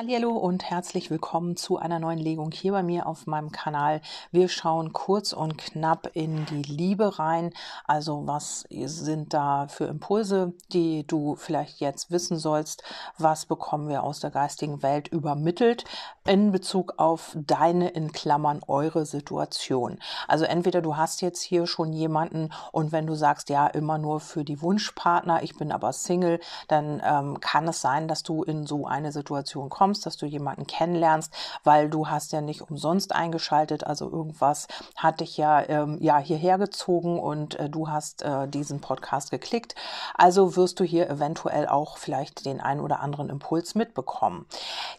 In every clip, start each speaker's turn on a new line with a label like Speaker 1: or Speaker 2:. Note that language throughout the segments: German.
Speaker 1: Hallo und herzlich willkommen zu einer neuen Legung hier bei mir auf meinem Kanal. Wir schauen kurz und knapp in die Liebe rein. Also was sind da für Impulse, die du vielleicht jetzt wissen sollst? Was bekommen wir aus der geistigen Welt übermittelt in Bezug auf deine in Klammern eure Situation? Also entweder du hast jetzt hier schon jemanden und wenn du sagst, ja, immer nur für die Wunschpartner, ich bin aber Single, dann ähm, kann es sein, dass du in so eine Situation kommst dass du jemanden kennenlernst, weil du hast ja nicht umsonst eingeschaltet, also irgendwas hat dich ja, ähm, ja hierher gezogen und äh, du hast äh, diesen Podcast geklickt. Also wirst du hier eventuell auch vielleicht den einen oder anderen Impuls mitbekommen.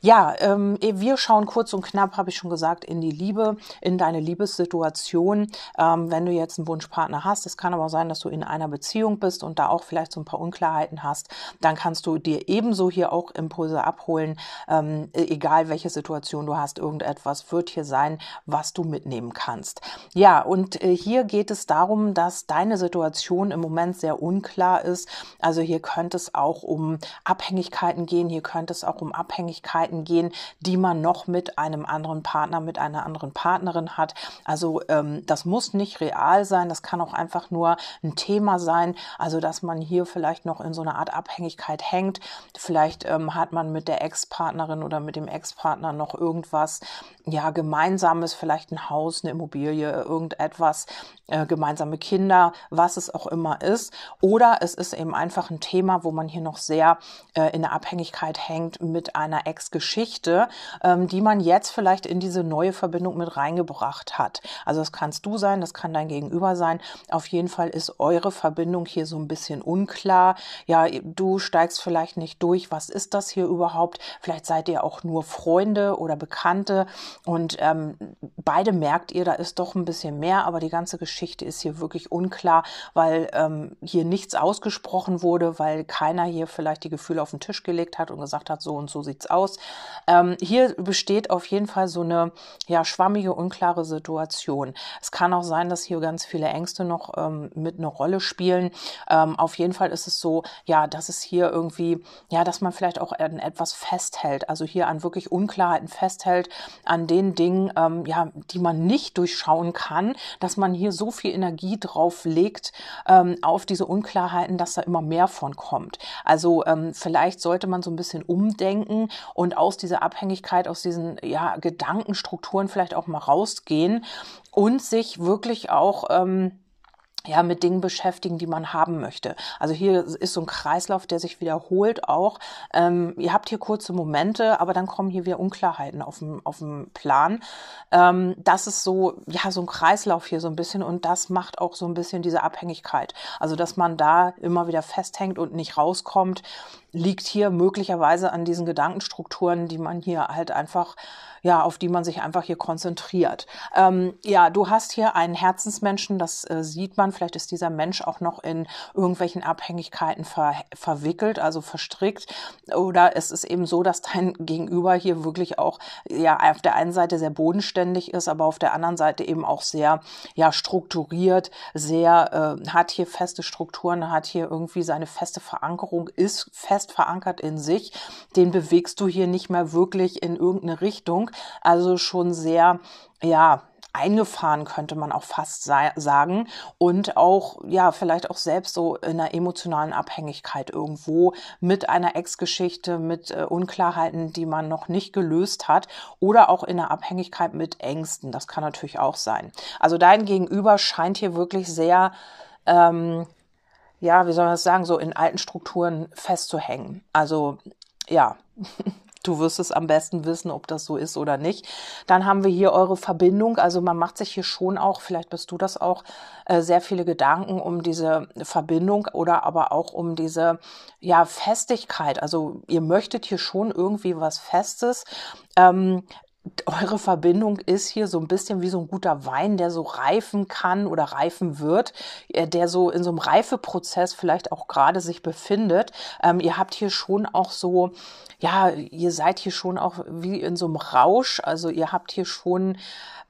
Speaker 1: Ja, ähm, wir schauen kurz und knapp, habe ich schon gesagt, in die Liebe, in deine Liebessituation. Ähm, wenn du jetzt einen Wunschpartner hast, es kann aber sein, dass du in einer Beziehung bist und da auch vielleicht so ein paar Unklarheiten hast, dann kannst du dir ebenso hier auch Impulse abholen, ähm, e-, egal welche Situation du hast, irgendetwas wird hier sein, was du mitnehmen kannst. Ja, und äh, hier geht es darum, dass deine Situation im Moment sehr unklar ist. Also hier könnte es auch um Abhängigkeiten gehen, hier könnte es auch um Abhängigkeiten gehen, die man noch mit einem anderen Partner, mit einer anderen Partnerin hat. Also ähm, das muss nicht real sein, das kann auch einfach nur ein Thema sein. Also dass man hier vielleicht noch in so einer Art Abhängigkeit hängt. Vielleicht ähm, hat man mit der Ex-Partnerin Partnerin oder mit dem Ex-Partner noch irgendwas, ja, gemeinsames, vielleicht ein Haus, eine Immobilie, irgendetwas, äh, gemeinsame Kinder, was es auch immer ist. Oder es ist eben einfach ein Thema, wo man hier noch sehr äh, in der Abhängigkeit hängt mit einer Ex-Geschichte, ähm, die man jetzt vielleicht in diese neue Verbindung mit reingebracht hat. Also das kannst du sein, das kann dein Gegenüber sein. Auf jeden Fall ist eure Verbindung hier so ein bisschen unklar. Ja, du steigst vielleicht nicht durch. Was ist das hier überhaupt? Vielleicht seid ihr auch nur Freunde oder Bekannte und ähm, beide merkt ihr, da ist doch ein bisschen mehr, aber die ganze Geschichte ist hier wirklich unklar, weil ähm, hier nichts ausgesprochen wurde, weil keiner hier vielleicht die Gefühle auf den Tisch gelegt hat und gesagt hat, so und so sieht's aus. Ähm, hier besteht auf jeden Fall so eine ja schwammige, unklare Situation. Es kann auch sein, dass hier ganz viele Ängste noch ähm, mit eine Rolle spielen. Ähm, auf jeden Fall ist es so, ja, dass es hier irgendwie, ja, dass man vielleicht auch an etwas festhält, also hier an wirklich Unklarheiten festhält, an den Dingen, ähm, ja, die man nicht durchschauen kann, dass man hier so viel Energie drauf legt ähm, auf diese Unklarheiten, dass da immer mehr von kommt. Also ähm, vielleicht sollte man so ein bisschen umdenken und aus dieser Abhängigkeit, aus diesen ja, Gedankenstrukturen vielleicht auch mal rausgehen und sich wirklich auch ähm, ja, mit Dingen beschäftigen, die man haben möchte. Also hier ist so ein Kreislauf, der sich wiederholt auch. Ähm, ihr habt hier kurze Momente, aber dann kommen hier wieder Unklarheiten auf dem, auf dem Plan. Ähm, das ist so, ja, so ein Kreislauf hier so ein bisschen und das macht auch so ein bisschen diese Abhängigkeit. Also, dass man da immer wieder festhängt und nicht rauskommt, liegt hier möglicherweise an diesen Gedankenstrukturen, die man hier halt einfach ja, auf die man sich einfach hier konzentriert. Ähm, ja, du hast hier einen Herzensmenschen, das äh, sieht man. Vielleicht ist dieser Mensch auch noch in irgendwelchen Abhängigkeiten ver verwickelt, also verstrickt. Oder es ist eben so, dass dein Gegenüber hier wirklich auch, ja, auf der einen Seite sehr bodenständig ist, aber auf der anderen Seite eben auch sehr, ja, strukturiert, sehr, äh, hat hier feste Strukturen, hat hier irgendwie seine feste Verankerung, ist fest verankert in sich. Den bewegst du hier nicht mehr wirklich in irgendeine Richtung, also schon sehr, ja, eingefahren könnte man auch fast sagen und auch ja vielleicht auch selbst so in einer emotionalen Abhängigkeit irgendwo mit einer Ex-Geschichte mit äh, Unklarheiten, die man noch nicht gelöst hat oder auch in einer Abhängigkeit mit Ängsten. Das kann natürlich auch sein. Also dein Gegenüber scheint hier wirklich sehr ähm, ja, wie soll man das sagen, so in alten Strukturen festzuhängen. Also ja, Du wirst es am besten wissen, ob das so ist oder nicht. Dann haben wir hier eure Verbindung. Also man macht sich hier schon auch, vielleicht bist du das auch, äh, sehr viele Gedanken um diese Verbindung oder aber auch um diese ja Festigkeit. Also ihr möchtet hier schon irgendwie was Festes. Ähm, eure Verbindung ist hier so ein bisschen wie so ein guter Wein, der so reifen kann oder reifen wird, äh, der so in so einem Reifeprozess vielleicht auch gerade sich befindet. Ähm, ihr habt hier schon auch so, ja, ihr seid hier schon auch wie in so einem Rausch. Also ihr habt hier schon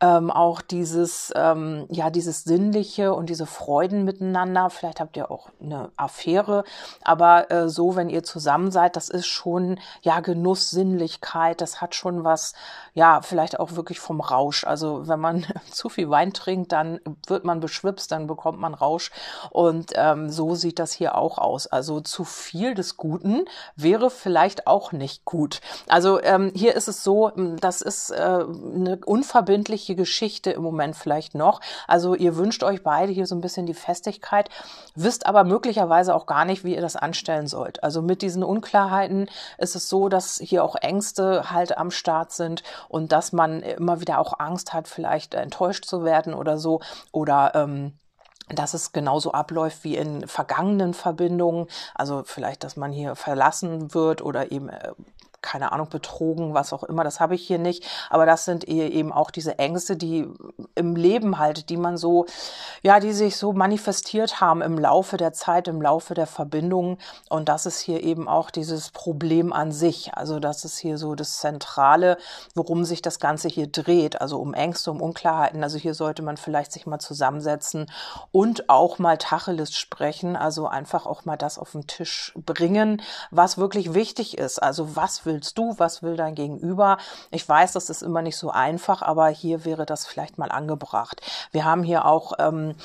Speaker 1: ähm, auch dieses, ähm, ja, dieses Sinnliche und diese Freuden miteinander. Vielleicht habt ihr auch eine Affäre, aber äh, so, wenn ihr zusammen seid, das ist schon, ja, Genuss, Sinnlichkeit, das hat schon was, ja, vielleicht auch wirklich vom Rausch. Also wenn man zu viel Wein trinkt, dann wird man beschwipst, dann bekommt man Rausch und ähm, so sieht das hier auch aus. Also zu viel des Guten wäre vielleicht auch nicht gut. Also ähm, hier ist es so, das ist äh, eine unverbindliche persönliche Geschichte im Moment vielleicht noch. Also ihr wünscht euch beide hier so ein bisschen die Festigkeit, wisst aber möglicherweise auch gar nicht, wie ihr das anstellen sollt. Also mit diesen Unklarheiten ist es so, dass hier auch Ängste halt am Start sind und dass man immer wieder auch Angst hat, vielleicht enttäuscht zu werden oder so oder ähm, dass es genauso abläuft wie in vergangenen Verbindungen. Also vielleicht, dass man hier verlassen wird oder eben äh, keine Ahnung, betrogen, was auch immer, das habe ich hier nicht. Aber das sind eben auch diese Ängste, die im Leben halt, die man so, ja, die sich so manifestiert haben im Laufe der Zeit, im Laufe der Verbindungen. Und das ist hier eben auch dieses Problem an sich. Also das ist hier so das Zentrale, worum sich das Ganze hier dreht. Also um Ängste, um Unklarheiten. Also hier sollte man vielleicht sich mal zusammensetzen und auch mal Tacheles sprechen. Also einfach auch mal das auf den Tisch bringen, was wirklich wichtig ist. Also was willst du, was will dein Gegenüber. Ich weiß, das ist immer nicht so einfach, aber hier wäre das vielleicht mal angebracht. Wir haben hier auch ähm,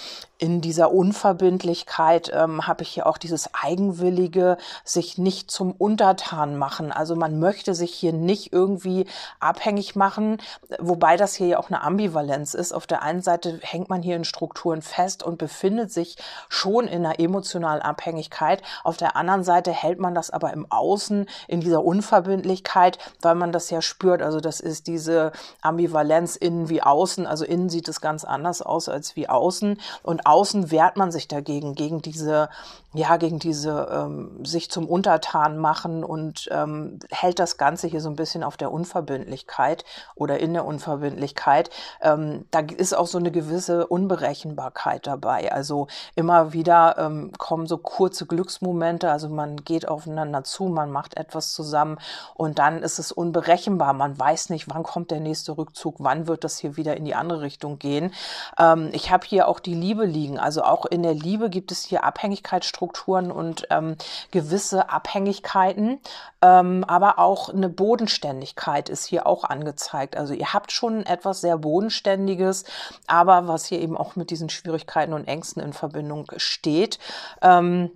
Speaker 1: in dieser Unverbindlichkeit ähm, habe ich hier auch dieses eigenwillige, sich nicht zum Untertan machen. Also man möchte sich hier nicht irgendwie abhängig machen, wobei das hier ja auch eine Ambivalenz ist. Auf der einen Seite hängt man hier in Strukturen fest und befindet sich schon in einer emotionalen Abhängigkeit. Auf der anderen Seite hält man das aber im Außen in dieser Unverbindlichkeit, weil man das ja spürt. Also das ist diese Ambivalenz innen wie außen. Also innen sieht es ganz anders aus als wie außen und außen wehrt man sich dagegen, gegen diese, ja, gegen diese ähm, sich zum Untertan machen und ähm, hält das Ganze hier so ein bisschen auf der Unverbindlichkeit oder in der Unverbindlichkeit. Ähm, da ist auch so eine gewisse Unberechenbarkeit dabei. Also immer wieder ähm, kommen so kurze Glücksmomente, also man geht aufeinander zu, man macht etwas zusammen und dann ist es unberechenbar. Man weiß nicht, wann kommt der nächste Rückzug, wann wird das hier wieder in die andere Richtung gehen. Ähm, ich habe hier auch die Liebe liegen. Also auch in der Liebe gibt es hier Abhängigkeitsstrukturen und ähm, gewisse Abhängigkeiten, ähm, aber auch eine Bodenständigkeit ist hier auch angezeigt. Also ihr habt schon etwas sehr Bodenständiges, aber was hier eben auch mit diesen Schwierigkeiten und Ängsten in Verbindung steht. Ähm,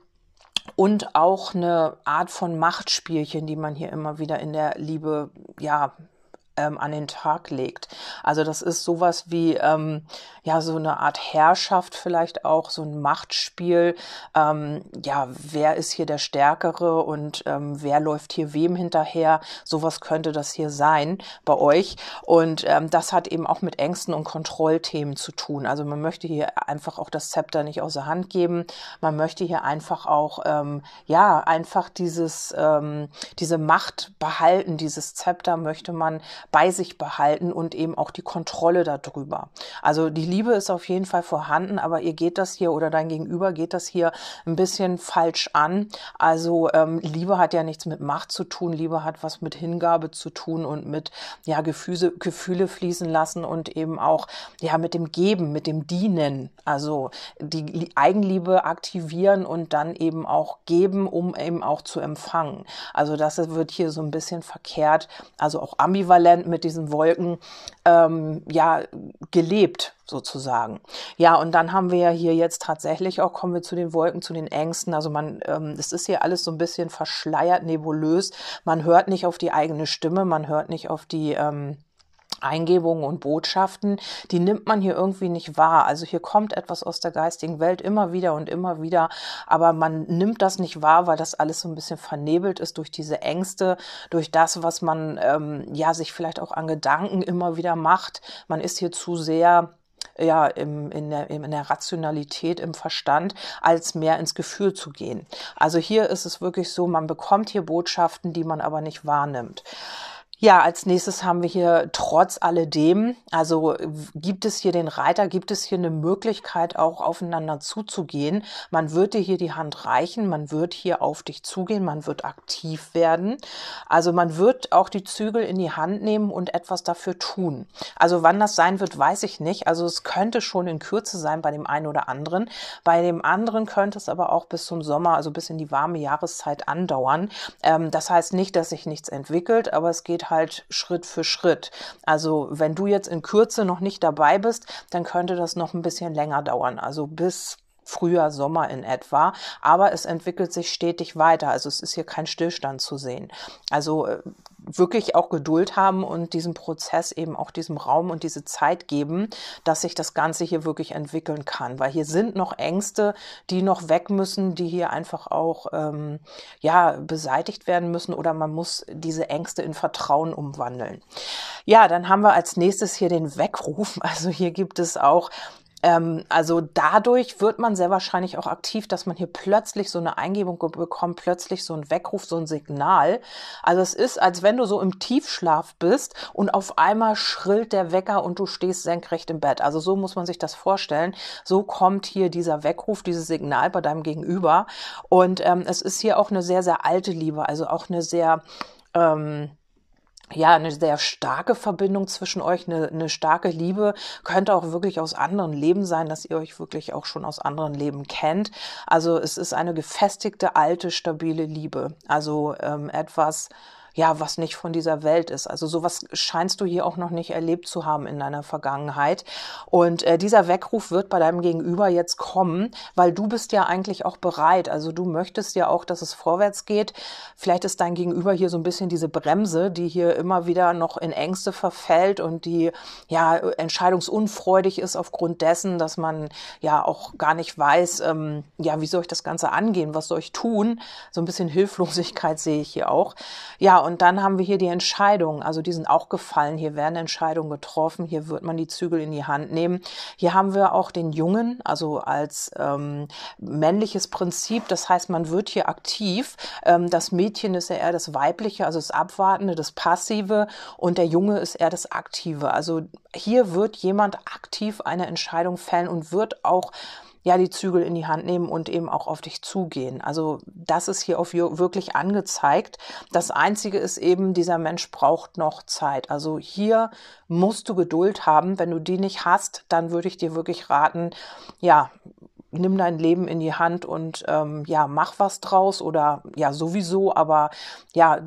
Speaker 1: und auch eine Art von Machtspielchen, die man hier immer wieder in der Liebe ja ähm, an den Tag legt. Also das ist sowas wie ähm, ja so eine Art Herrschaft vielleicht auch, so ein Machtspiel. Ähm, ja, wer ist hier der Stärkere und ähm, wer läuft hier wem hinterher? Sowas könnte das hier sein bei euch. Und ähm, das hat eben auch mit Ängsten und Kontrollthemen zu tun. Also man möchte hier einfach auch das Zepter nicht außer Hand geben. Man möchte hier einfach auch ähm, ja einfach dieses ähm, diese Macht behalten. Dieses Zepter möchte man bei sich behalten und eben auch die Kontrolle darüber. Also die Liebe ist auf jeden Fall vorhanden, aber ihr geht das hier oder dein Gegenüber geht das hier ein bisschen falsch an. Also ähm, Liebe hat ja nichts mit Macht zu tun, Liebe hat was mit Hingabe zu tun und mit ja Gefühle, Gefühle fließen lassen und eben auch ja mit dem Geben, mit dem Dienen. Also die Eigenliebe aktivieren und dann eben auch geben, um eben auch zu empfangen. Also das wird hier so ein bisschen verkehrt, also auch ambivalent Prozent mit diesen Wolken ähm, ja gelebt sozusagen. Ja, und dann haben wir ja hier jetzt tatsächlich auch, kommen wir zu den Wolken, zu den Ängsten. Also man, ähm, es ist hier alles so ein bisschen verschleiert, nebulös. Man hört nicht auf die eigene Stimme, man hört nicht auf die ähm, Eingebungen und Botschaften, die nimmt man hier irgendwie nicht wahr. Also hier kommt etwas aus der geistigen Welt immer wieder und immer wieder, aber man nimmt das nicht wahr, weil das alles so ein bisschen vernebelt ist durch diese Ängste, durch das, was man ähm, ja sich vielleicht auch an Gedanken immer wieder macht. Man ist hier zu sehr ja, im, in, der, in der Rationalität, im Verstand, als mehr ins Gefühl zu gehen. Also hier ist es wirklich so, man bekommt hier Botschaften, die man aber nicht wahrnimmt. Ja, als nächstes haben wir hier trotz alledem, also gibt es hier den Reiter, gibt es hier eine Möglichkeit auch aufeinander zuzugehen. Man wird dir hier die Hand reichen, man wird hier auf dich zugehen, man wird aktiv werden. Also man wird auch die Zügel in die Hand nehmen und etwas dafür tun. Also wann das sein wird, weiß ich nicht. Also es könnte schon in Kürze sein bei dem einen oder anderen. Bei dem anderen könnte es aber auch bis zum Sommer, also bis in die warme Jahreszeit andauern. Ähm, das heißt nicht, dass sich nichts entwickelt, aber es geht halt Schritt für Schritt. Also wenn du jetzt in Kürze noch nicht dabei bist, dann könnte das noch ein bisschen länger dauern. Also bis Frühjahr, Sommer in etwa. Aber es entwickelt sich stetig weiter. Also es ist hier kein Stillstand zu sehen. Also äh, wirklich auch Geduld haben und diesem Prozess eben auch diesem Raum und diese Zeit geben, dass sich das Ganze hier wirklich entwickeln kann. Weil hier sind noch Ängste, die noch weg müssen, die hier einfach auch ähm, ja beseitigt werden müssen oder man muss diese Ängste in Vertrauen umwandeln. Ja, dann haben wir als nächstes hier den Weckruf. Also hier gibt es auch ähm, also dadurch wird man sehr wahrscheinlich auch aktiv, dass man hier plötzlich so eine Eingebung bekommt, plötzlich so ein Weckruf, so ein Signal. Also es ist, als wenn du so im Tiefschlaf bist und auf einmal schrillt der Wecker und du stehst senkrecht im Bett. Also so muss man sich das vorstellen. So kommt hier dieser Weckruf, dieses Signal bei deinem Gegenüber. Und ähm, es ist hier auch eine sehr, sehr alte Liebe, also auch eine sehr ähm, ja, eine sehr starke Verbindung zwischen euch, eine, eine starke Liebe, könnte auch wirklich aus anderen Leben sein, dass ihr euch wirklich auch schon aus anderen Leben kennt. Also es ist eine gefestigte, alte, stabile Liebe. Also ähm, etwas, ja, was nicht von dieser Welt ist. Also sowas scheinst du hier auch noch nicht erlebt zu haben in deiner Vergangenheit. Und äh, dieser Weckruf wird bei deinem Gegenüber jetzt kommen, weil du bist ja eigentlich auch bereit. Also du möchtest ja auch, dass es vorwärts geht. Vielleicht ist dein Gegenüber hier so ein bisschen diese Bremse, die hier immer wieder noch in Ängste verfällt und die ja entscheidungsunfreudig ist aufgrund dessen, dass man ja auch gar nicht weiß, ähm, ja, wie soll ich das Ganze angehen? Was soll ich tun? So ein bisschen Hilflosigkeit sehe ich hier auch. Ja, und dann haben wir hier die Entscheidungen, also die sind auch gefallen. Hier werden Entscheidungen getroffen, hier wird man die Zügel in die Hand nehmen. Hier haben wir auch den Jungen, also als ähm, männliches Prinzip. Das heißt, man wird hier aktiv. Ähm, das Mädchen ist ja eher das Weibliche, also das Abwartende, das Passive und der Junge ist eher das Aktive. Also hier wird jemand aktiv eine Entscheidung fällen und wird auch ja die Zügel in die Hand nehmen und eben auch auf dich zugehen. Also das ist hier auf wirklich angezeigt. Das Einzige ist eben, dieser Mensch braucht noch Zeit. Also hier musst du Geduld haben. Wenn du die nicht hast, dann würde ich dir wirklich raten, ja, nimm dein Leben in die Hand und ähm, ja, mach was draus oder ja, sowieso, aber ja,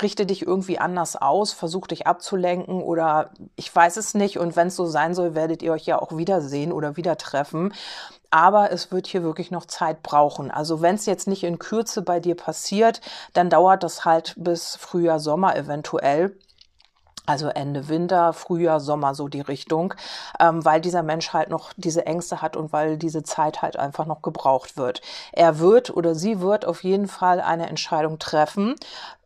Speaker 1: richte dich irgendwie anders aus, versuch dich abzulenken oder ich weiß es nicht. Und wenn es so sein soll, werdet ihr euch ja auch wiedersehen oder wieder treffen. Aber es wird hier wirklich noch Zeit brauchen. Also wenn es jetzt nicht in Kürze bei dir passiert, dann dauert das halt bis Frühjahr, Sommer eventuell. Also Ende Winter, Frühjahr, Sommer so die Richtung, ähm, weil dieser Mensch halt noch diese Ängste hat und weil diese Zeit halt einfach noch gebraucht wird. Er wird oder sie wird auf jeden Fall eine Entscheidung treffen,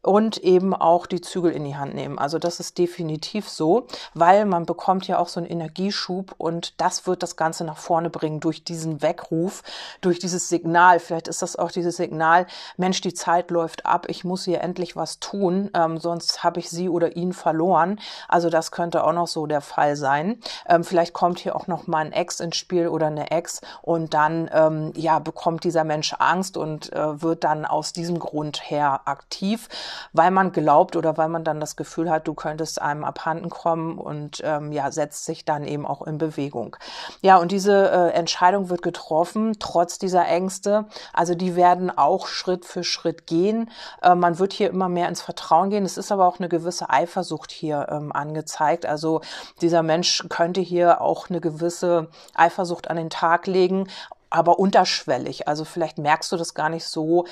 Speaker 1: und eben auch die Zügel in die Hand nehmen. Also das ist definitiv so, weil man bekommt ja auch so einen Energieschub und das wird das Ganze nach vorne bringen durch diesen Weckruf, durch dieses Signal. Vielleicht ist das auch dieses Signal, Mensch, die Zeit läuft ab, ich muss hier endlich was tun, ähm, sonst habe ich sie oder ihn verloren. Also das könnte auch noch so der Fall sein. Ähm, vielleicht kommt hier auch noch mal ein Ex ins Spiel oder eine Ex und dann ähm, ja bekommt dieser Mensch Angst und äh, wird dann aus diesem Grund her aktiv weil man glaubt oder weil man dann das Gefühl hat, du könntest einem abhanden kommen und ähm, ja, setzt sich dann eben auch in Bewegung. Ja, und diese äh, Entscheidung wird getroffen, trotz dieser Ängste. Also die werden auch Schritt für Schritt gehen. Äh, man wird hier immer mehr ins Vertrauen gehen. Es ist aber auch eine gewisse Eifersucht hier ähm, angezeigt. Also dieser Mensch könnte hier auch eine gewisse Eifersucht an den Tag legen, aber unterschwellig. Also vielleicht merkst du das gar nicht so,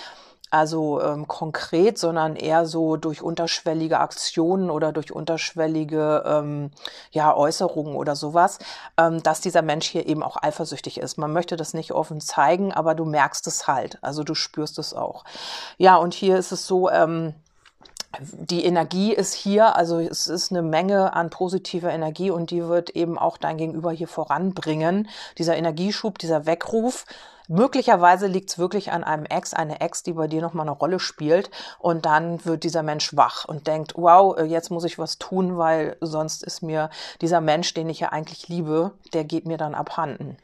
Speaker 1: also ähm, konkret, sondern eher so durch unterschwellige Aktionen oder durch unterschwellige ähm, ja, Äußerungen oder sowas, ähm, dass dieser Mensch hier eben auch eifersüchtig ist. Man möchte das nicht offen zeigen, aber du merkst es halt, also du spürst es auch. Ja, und hier ist es so, ähm, die Energie ist hier, also es ist eine Menge an positiver Energie und die wird eben auch dein Gegenüber hier voranbringen. Dieser Energieschub, dieser Weckruf, möglicherweise liegt es wirklich an einem Ex, eine Ex, die bei dir nochmal eine Rolle spielt und dann wird dieser Mensch wach und denkt, wow, äh, jetzt muss ich was tun, weil sonst ist mir dieser Mensch, den ich ja eigentlich liebe, der geht mir dann abhanden.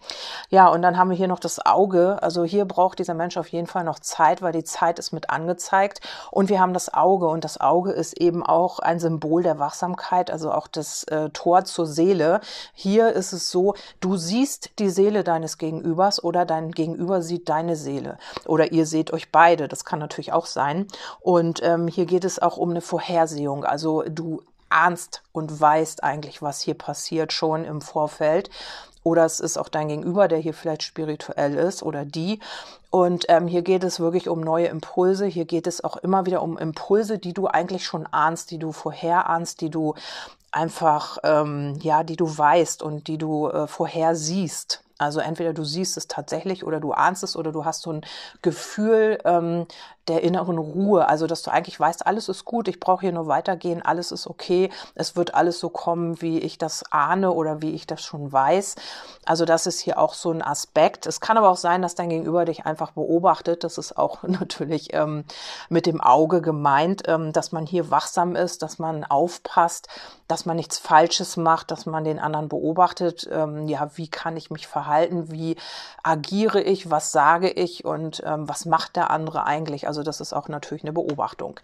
Speaker 1: Ja, und dann haben wir hier noch das Auge. Also hier braucht dieser Mensch auf jeden Fall noch Zeit, weil die Zeit ist mit angezeigt und wir haben das Auge und das Auge ist eben auch ein Symbol der Wachsamkeit, also auch das äh, Tor zur Seele. Hier ist es so, du siehst die Seele deines Gegenübers oder dein Gegenüber sieht deine Seele oder ihr seht euch beide. Das kann natürlich auch sein. Und ähm, hier geht es auch um eine Vorhersehung. Also du ahnst und weißt eigentlich, was hier passiert schon im Vorfeld. Oder es ist auch dein Gegenüber, der hier vielleicht spirituell ist oder die. Und ähm, hier geht es wirklich um neue Impulse. Hier geht es auch immer wieder um Impulse, die du eigentlich schon ahnst, die du vorher ahnst, die du einfach, ähm, ja, die du weißt und die du äh, vorher siehst. Also entweder du siehst es tatsächlich oder du ahnst es oder du hast so ein Gefühl ähm, der inneren Ruhe. Also dass du eigentlich weißt, alles ist gut, ich brauche hier nur weitergehen, alles ist okay, es wird alles so kommen, wie ich das ahne oder wie ich das schon weiß. Also das ist hier auch so ein Aspekt. Es kann aber auch sein, dass dein Gegenüber dich einfach beobachtet. Das ist auch natürlich ähm, mit dem Auge gemeint, ähm, dass man hier wachsam ist, dass man aufpasst, dass man nichts Falsches macht, dass man den anderen beobachtet. Ähm, ja, wie kann ich mich verhalten? Verhalten, wie agiere ich, was sage ich und ähm, was macht der andere eigentlich. Also das ist auch natürlich eine Beobachtung.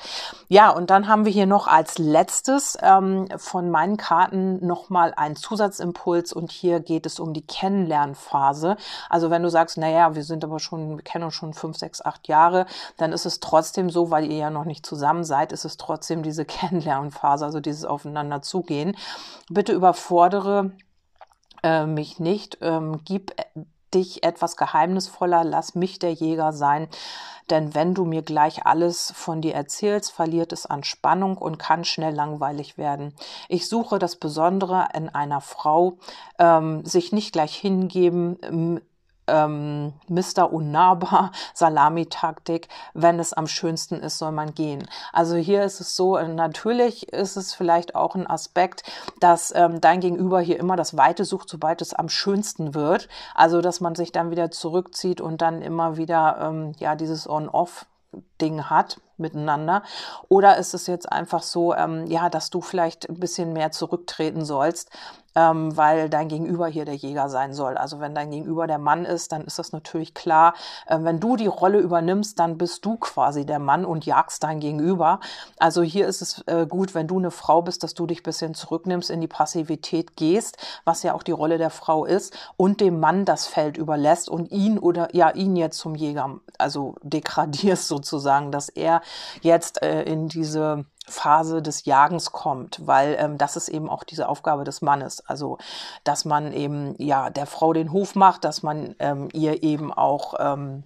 Speaker 1: Ja, und dann haben wir hier noch als letztes ähm, von meinen Karten nochmal einen Zusatzimpuls und hier geht es um die Kennenlernphase. Also wenn du sagst, naja, wir sind aber schon, wir kennen uns schon fünf, sechs, acht Jahre, dann ist es trotzdem so, weil ihr ja noch nicht zusammen seid, ist es trotzdem diese Kennenlernphase, also dieses Aufeinander zugehen. Bitte überfordere äh, mich nicht. Ähm, gib dich etwas geheimnisvoller, lass mich der Jäger sein. Denn wenn du mir gleich alles von dir erzählst, verliert es an Spannung und kann schnell langweilig werden. Ich suche das Besondere in einer Frau, ähm, sich nicht gleich hingeben, ähm, Mr. Unnahbar Salamitaktik, wenn es am schönsten ist, soll man gehen. Also hier ist es so, natürlich ist es vielleicht auch ein Aspekt, dass ähm, dein Gegenüber hier immer das Weite sucht, sobald es am schönsten wird. Also dass man sich dann wieder zurückzieht und dann immer wieder ähm, ja dieses On-Off Ding hat miteinander? Oder ist es jetzt einfach so, ähm, ja, dass du vielleicht ein bisschen mehr zurücktreten sollst, ähm, weil dein Gegenüber hier der Jäger sein soll. Also wenn dein Gegenüber der Mann ist, dann ist das natürlich klar. Äh, wenn du die Rolle übernimmst, dann bist du quasi der Mann und jagst dein Gegenüber. Also hier ist es äh, gut, wenn du eine Frau bist, dass du dich bisschen zurücknimmst, in die Passivität gehst, was ja auch die Rolle der Frau ist, und dem Mann das Feld überlässt und ihn oder ja ihn jetzt zum Jäger, also degradierst sozusagen, dass er jetzt äh, in diese Phase des Jagens kommt, weil ähm, das ist eben auch diese Aufgabe des Mannes. Also, dass man eben ja der Frau den Hof macht, dass man ähm, ihr eben auch ähm,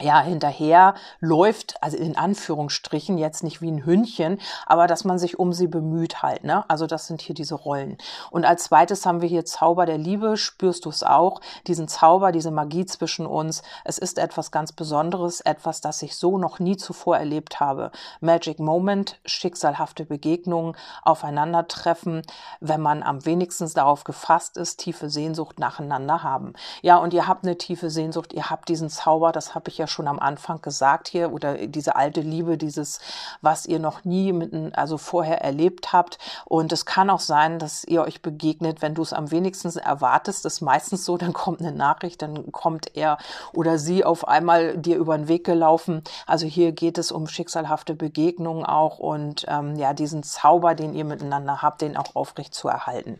Speaker 1: ja, hinterher läuft, also in Anführungsstrichen, jetzt nicht wie ein Hündchen, aber dass man sich um sie bemüht halt, ne? Also das sind hier diese Rollen. Und als zweites haben wir hier Zauber der Liebe, spürst du es auch, diesen Zauber, diese Magie zwischen uns. Es ist etwas ganz Besonderes, etwas, das ich so noch nie zuvor erlebt habe. Magic Moment, schicksalhafte Begegnungen, aufeinandertreffen, wenn man am wenigsten darauf gefasst ist, tiefe Sehnsucht nacheinander haben. Ja, und ihr habt eine tiefe Sehnsucht, ihr habt diesen Zauber, das habe ich ja ja schon am Anfang gesagt hier, oder diese alte Liebe, dieses, was ihr noch nie mit, also vorher erlebt habt. Und es kann auch sein, dass ihr euch begegnet, wenn du es am wenigsten erwartest. Ist meistens so, dann kommt eine Nachricht, dann kommt er oder sie auf einmal dir über den Weg gelaufen. Also hier geht es um schicksalhafte Begegnungen auch und ähm, ja, diesen Zauber, den ihr miteinander habt, den auch aufrecht zu erhalten.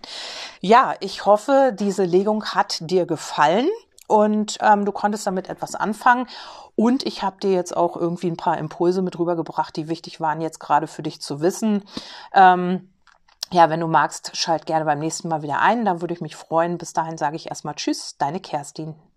Speaker 1: Ja, ich hoffe, diese Legung hat dir gefallen und ähm, du konntest damit etwas anfangen. Und ich habe dir jetzt auch irgendwie ein paar Impulse mit rübergebracht, die wichtig waren jetzt gerade für dich zu wissen. Ähm, ja, wenn du magst, schalt gerne beim nächsten Mal wieder ein. Da würde ich mich freuen. Bis dahin sage ich erstmal Tschüss, deine Kerstin.